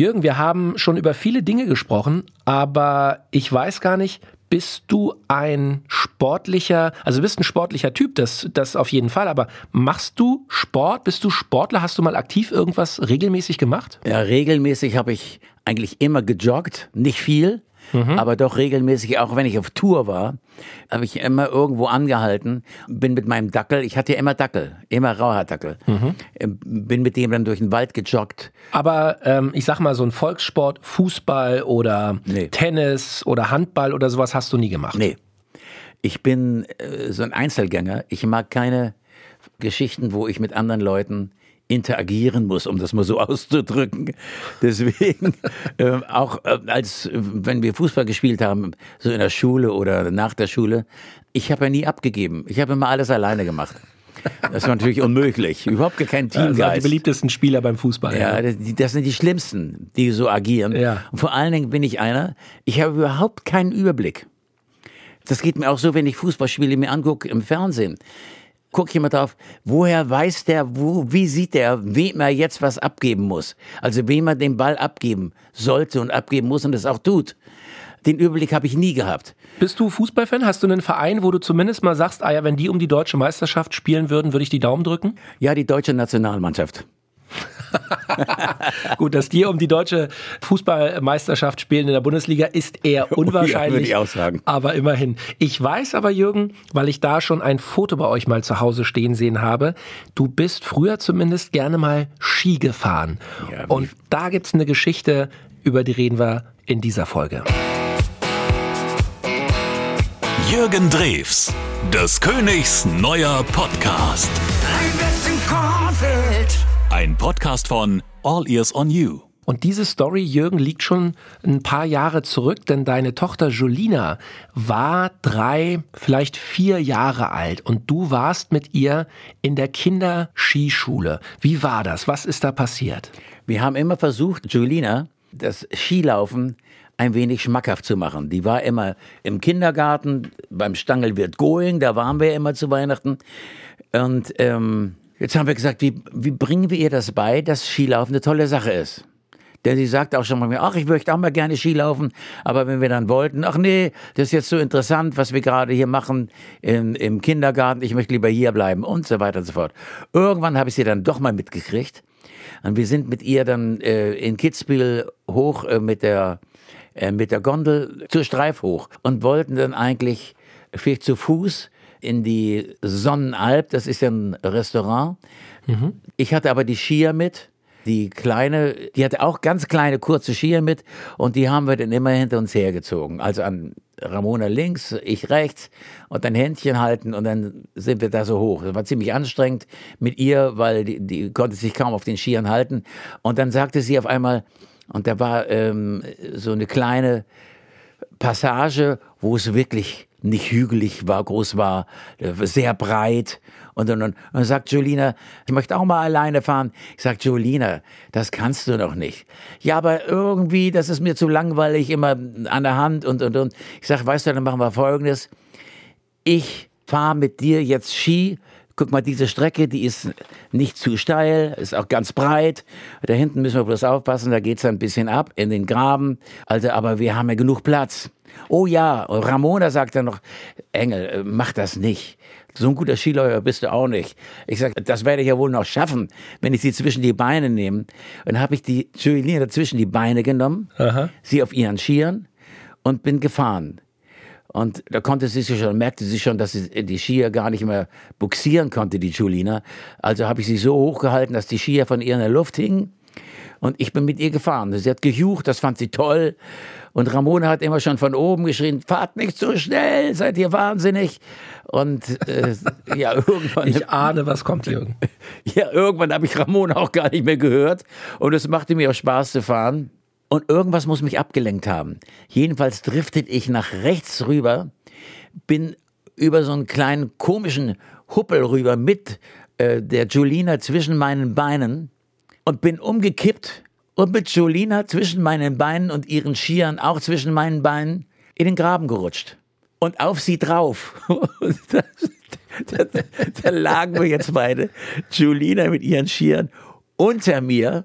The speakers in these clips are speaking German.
Jürgen, wir haben schon über viele Dinge gesprochen, aber ich weiß gar nicht, bist du ein sportlicher, also bist ein sportlicher Typ, das, das auf jeden Fall, aber machst du Sport? Bist du Sportler? Hast du mal aktiv irgendwas regelmäßig gemacht? Ja, regelmäßig habe ich eigentlich immer gejoggt, nicht viel, mhm. aber doch regelmäßig, auch wenn ich auf Tour war, habe ich immer irgendwo angehalten, bin mit meinem Dackel, ich hatte ja immer Dackel, immer Rauhaardackel, mhm. Ähm, bin mit dem dann durch den Wald gejoggt. Aber ähm, ich sag mal, so ein Volkssport, Fußball oder nee. Tennis oder Handball oder sowas hast du nie gemacht? Nee. Ich bin äh, so ein Einzelgänger. Ich mag keine Geschichten, wo ich mit anderen Leuten interagieren muss, um das mal so auszudrücken. Deswegen, äh, auch äh, als wenn wir Fußball gespielt haben, so in der Schule oder nach der Schule, ich habe ja nie abgegeben. Ich habe immer alles alleine gemacht. Das war natürlich unmöglich. Überhaupt kein Teamgeist. Also die beliebtesten Spieler beim Fußball. Ja, ja. Das, sind die schlimmsten, die so agieren. Ja. Und vor allen Dingen bin ich einer, ich habe überhaupt keinen Überblick. Das geht mir auch so, wenn ich Fußballspiele mir angucke im Fernsehen ich mal drauf, woher weiß der, wo, wie sieht der, wem er jetzt was abgeben muss. Also wem er den Ball abgeben sollte und abgeben muss und es auch tut. Den Überblick habe ich nie gehabt. Bist du Fußballfan? Hast du einen Verein, wo du zumindest mal sagst, ah ja, wenn die um die deutsche Meisterschaft spielen würden, würde ich die Daumen drücken? Ja, die deutsche Nationalmannschaft. Gut, dass die um die deutsche Fußballmeisterschaft spielen in der Bundesliga ist eher unwahrscheinlich. Oh ja, ich auch sagen. Aber immerhin. Ich weiß aber, Jürgen, weil ich da schon ein Foto bei euch mal zu Hause stehen sehen habe, du bist früher zumindest gerne mal Ski gefahren. Ja, Und da gibt es eine Geschichte, über die reden wir in dieser Folge. Jürgen Drews, des Königs neuer Podcast. Ein Podcast von All Ears on You. Und diese Story, Jürgen, liegt schon ein paar Jahre zurück, denn deine Tochter Julina war drei, vielleicht vier Jahre alt und du warst mit ihr in der Kinderskischule. Wie war das? Was ist da passiert? Wir haben immer versucht, Julina das Skilaufen ein wenig schmackhaft zu machen. Die war immer im Kindergarten, beim Stangelwirt Going, da waren wir immer zu Weihnachten. Und ähm, Jetzt haben wir gesagt, wie, wie bringen wir ihr das bei, dass Skilaufen eine tolle Sache ist? Denn sie sagt auch schon mal ach, ich möchte auch mal gerne Skilaufen, aber wenn wir dann wollten, ach nee, das ist jetzt so interessant, was wir gerade hier machen im, im Kindergarten, ich möchte lieber hier bleiben und so weiter und so fort. Irgendwann habe ich sie dann doch mal mitgekriegt und wir sind mit ihr dann äh, in Kitzbühel hoch äh, mit der äh, mit der Gondel zur Streif hoch und wollten dann eigentlich vielleicht zu Fuß in die Sonnenalp, das ist ja ein Restaurant. Mhm. Ich hatte aber die Skier mit, die kleine, die hatte auch ganz kleine, kurze Skier mit und die haben wir dann immer hinter uns hergezogen. Also an Ramona links, ich rechts und dann Händchen halten und dann sind wir da so hoch. Das war ziemlich anstrengend mit ihr, weil die, die konnte sich kaum auf den Skiern halten. Und dann sagte sie auf einmal, und da war ähm, so eine kleine Passage, wo es wirklich nicht hügelig war, groß war, sehr breit. Und dann, und dann sagt Julina, ich möchte auch mal alleine fahren. Ich sag, Julina, das kannst du doch nicht. Ja, aber irgendwie, das ist mir zu langweilig, immer an der Hand und, und, und. Ich sag, weißt du, dann machen wir Folgendes. Ich fahre mit dir jetzt Ski. Guck mal, diese Strecke, die ist nicht zu steil, ist auch ganz breit. Da hinten müssen wir bloß aufpassen, da geht's ein bisschen ab in den Graben. Also, aber wir haben ja genug Platz. Oh ja, Ramona sagt dann noch, Engel, äh, mach das nicht. So ein guter Skiläufer bist du auch nicht. Ich sage, das werde ich ja wohl noch schaffen, wenn ich sie zwischen die Beine nehme. Und dann habe ich die Julien dazwischen die Beine genommen, Aha. sie auf ihren Skiern und bin gefahren. Und da konnte sie sich schon, merkte sie schon, dass sie die Skier gar nicht mehr buxieren konnte, die Julina. Also habe ich sie so hochgehalten, dass die Skier von ihr in der Luft hingen. Und ich bin mit ihr gefahren. Sie hat gejucht, das fand sie toll. Und Ramona hat immer schon von oben geschrien, fahrt nicht so schnell, seid ihr wahnsinnig. Und äh, ja, irgendwann... Ich ahne, was kommt, Jürgen. Ja, irgendwann habe ich Ramona auch gar nicht mehr gehört. Und es machte mir auch Spaß zu fahren. Und irgendwas muss mich abgelenkt haben. Jedenfalls driftet ich nach rechts rüber, bin über so einen kleinen komischen Huppel rüber mit äh, der Julina zwischen meinen Beinen und bin umgekippt und mit Jolina zwischen meinen Beinen und ihren Skiern auch zwischen meinen Beinen in den Graben gerutscht. Und auf sie drauf. da, da, da lagen wir jetzt beide, Julina mit ihren Skiern unter mir.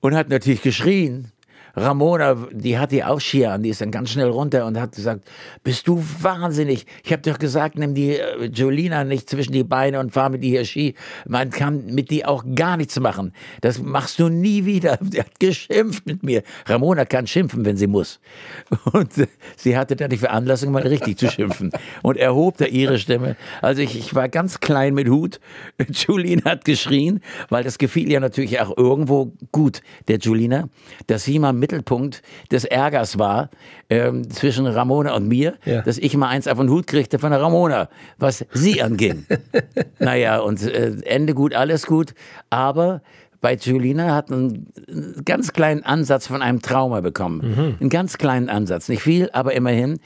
und hat natürlich geschrien. Ramona, die hat die auch Skier an, die ist dann ganz schnell runter und hat gesagt, bist du wahnsinnig? Ich habe doch gesagt, nimm die äh, Jolina nicht zwischen die Beine und fahr mit hier Ski. Man kann mit die auch gar nichts machen. Das machst du nie wieder. Die hat geschimpft mit mir. Ramona kann schimpfen, wenn sie muss. Und äh, sie hatte dann die Veranlassung, mal richtig zu schimpfen. Und erhob da ihre Stimme. Also ich, ich war ganz klein mit Hut. Julina hat geschrien, weil das gefiel ihr natürlich auch irgendwo gut, der Julina, dass sie mal mit Mittelpunkt des Ärgers war ähm, zwischen Ramona und mir, Ja. dass ich mal eins auf den Hut kriegte von der Ramona, was sie anging. naja, und äh, Ende gut, alles gut. Aber bei Julina hat einen, einen ganz kleinen Ansatz von einem Trauma bekommen. Einen ganz kleinen Ansatz. Nicht viel, aber immerhin.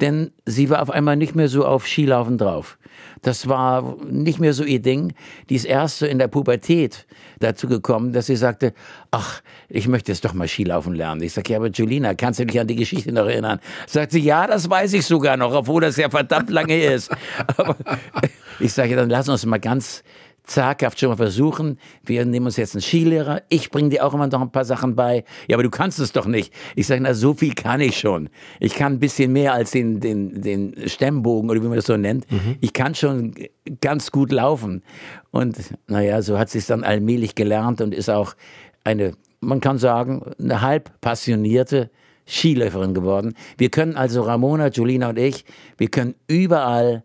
Denn sie war auf einmal nicht mehr so auf Skilaufen drauf. Das war nicht mehr so ihr Ding. Die ist erst so in der Pubertät dazu gekommen, dass sie sagte, ach, ich möchte jetzt doch mal Skilaufen lernen. Ich sage, ja, aber Julina, kannst du dich an die Geschichte noch erinnern? Sagt sie, ja, das weiß ich sogar noch, obwohl das ja verdammt lange ist. Aber ich sage, dann lass uns mal ganz zaghaft schon mal versuchen. Wir nehmen uns jetzt einen Skilehrer. Ich bringe dir auch immer noch ein paar Sachen bei. Ja, aber du kannst es doch nicht. Ich sage, na, so viel kann ich schon. Ich kann ein bisschen mehr als den, den, den Stemmbogen oder wie man das so nennt. Ich kann schon ganz gut laufen. Und naja, so hat sie es dann allmählich gelernt und ist auch eine, man kann sagen, eine halb passionierte Skiläuferin geworden. Wir können also, Ramona, Julina und ich, wir können überall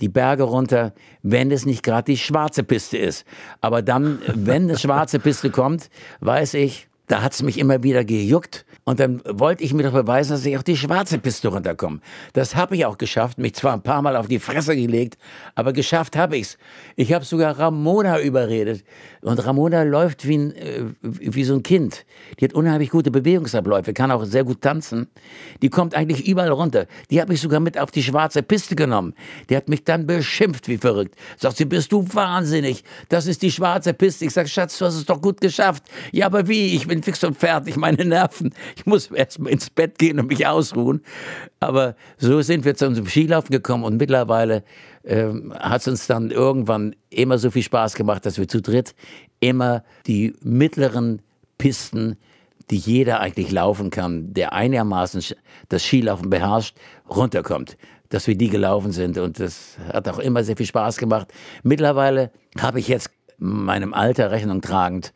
die Berge runter, wenn es nicht gerade die schwarze Piste ist. Aber dann, wenn eine schwarze Piste kommt, weiß ich, da hat's mich immer wieder gejuckt. Und dann wollte ich mir doch beweisen, dass ich auf die schwarze Piste runterkomme. Das habe ich auch geschafft, mich zwar ein paar Mal auf die Fresse gelegt, aber geschafft habe ich's. Ich habe sogar Ramona überredet. Und Ramona läuft wie, ein, äh, wie so ein Kind. Die hat unheimlich gute Bewegungsabläufe, kann auch sehr gut tanzen. Die kommt eigentlich überall runter. Die habe ich sogar mit auf die schwarze Piste genommen. Die hat mich dann beschimpft wie verrückt. Sagt sie, bist du wahnsinnig? Das ist die schwarze Piste. Ich sag, Schatz, du hast es doch gut geschafft. Ja, aber wie? Ich bin fix und fertig, meine Nerven. Ich muss erst mal ins Bett gehen und mich ausruhen. Aber so sind wir zu unserem Skilaufen gekommen und mittlerweile ähm, hat es uns dann irgendwann immer so viel Spaß gemacht, dass wir zu dritt immer die mittleren Pisten, die jeder eigentlich laufen kann, der einigermaßen das Skilaufen beherrscht, runterkommt. Dass wir die gelaufen sind und das hat auch immer sehr viel Spaß gemacht. Mittlerweile habe ich jetzt meinem Alter Rechnung tragend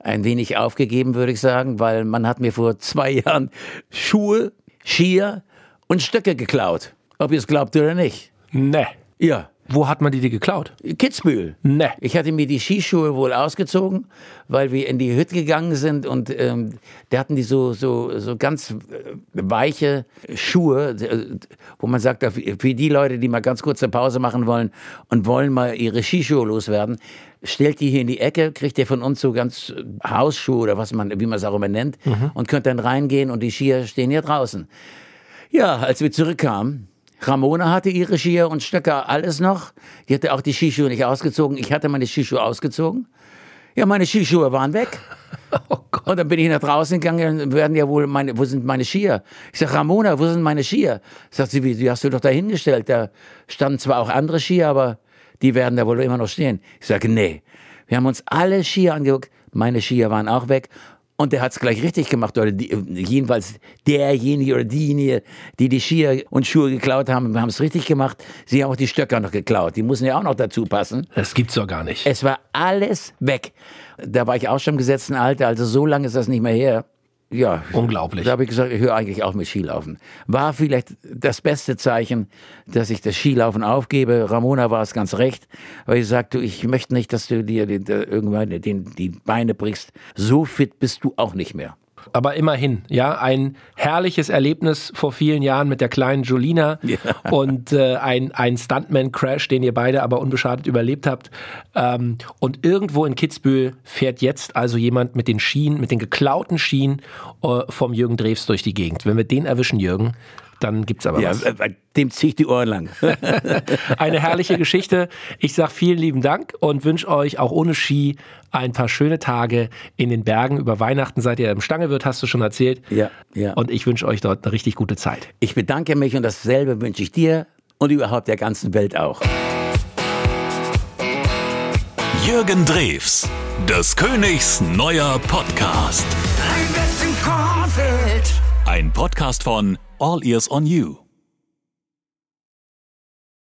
ein wenig aufgegeben, würde ich sagen, weil man hat mir vor zwei Jahren Schuhe, Skier und Stöcke geklaut. Ob ihr es glaubt oder nicht. Ne. Ja, Wo hat man die dir geklaut? Kitzbühel. Ne. Ich hatte mir die Skischuhe wohl ausgezogen, weil wir in die Hütte gegangen sind und ähm, da hatten die so, so, so ganz äh, weiche Schuhe, äh, wo man sagt, für die Leute, die mal ganz kurz eine Pause machen wollen und wollen mal ihre Skischuhe loswerden, stellt die hier in die Ecke, kriegt ihr von uns so ganz äh, Hausschuhe oder was man, wie man es auch immer nennt und könnt dann reingehen und die Skier stehen hier draußen. Ja, als wir zurückkamen, Ramona hatte ihre Skier und Stöcker alles noch. Die hatte auch die Skischuhe nicht ausgezogen. Ich hatte meine Skischuhe ausgezogen. Ja, meine Skischuhe waren weg. Oh. Und dann bin ich nach draußen gegangen, dann werden ja wohl meine, wo sind meine Skier? Ich sag, Ramona, wo sind meine Skier? Sagt sie, wie, die hast du doch da hingestellt. Da standen zwar auch andere Skier, aber die werden da wohl immer noch stehen. Ich sage, nee. Wir haben uns alle Skier angeguckt. Meine Skier waren auch weg. Und der hat es gleich richtig gemacht, oder die, jedenfalls derjenige oder diejenige, die die Skier und Schuhe geklaut haben, haben es richtig gemacht. Sie haben auch die Stöcker noch geklaut. Die müssen ja auch noch dazu passen. Das gibt's doch gar nicht. Es war alles weg. Da war ich auch schon im gesetzten Alter, also so lange ist das nicht mehr her. Ja. Unglaublich. Da habe ich gesagt, ich höre eigentlich auf mit Skilaufen. War vielleicht das beste Zeichen, dass ich das Skilaufen aufgebe. Ramona war es ganz recht, weil sie sagt, du, ich möchte nicht, dass du dir den, irgendwann den, die Beine brichst. So fit bist du auch nicht mehr. Aber immerhin, ja, ein herrliches Erlebnis vor vielen Jahren mit der kleinen Julina und äh, ein, ein Stuntman-Crash, den ihr beide aber unbeschadet überlebt habt. Ähm, und irgendwo in Kitzbühel fährt jetzt also jemand mit den Schienen, mit den geklauten Schienen äh, vom Jürgen Drews durch die Gegend. Wenn wir den erwischen, Jürgen, dann gibt's aber Ja, was. äh, dem ziehe ich die Ohren lang. Eine herrliche Geschichte. Ich sag vielen lieben Dank und wünsche euch auch ohne Ski ein paar schöne Tage in den Bergen. Über Weihnachten seid ihr im Stangewirt, hast du schon erzählt. Ja, ja. Und ich wünsche euch dort eine richtig gute Zeit. Ich bedanke mich und dasselbe wünsche ich dir und überhaupt der ganzen Welt auch. Jürgen Drews, Des Königs neuer Podcast. Ein Podcast von All Ears on You.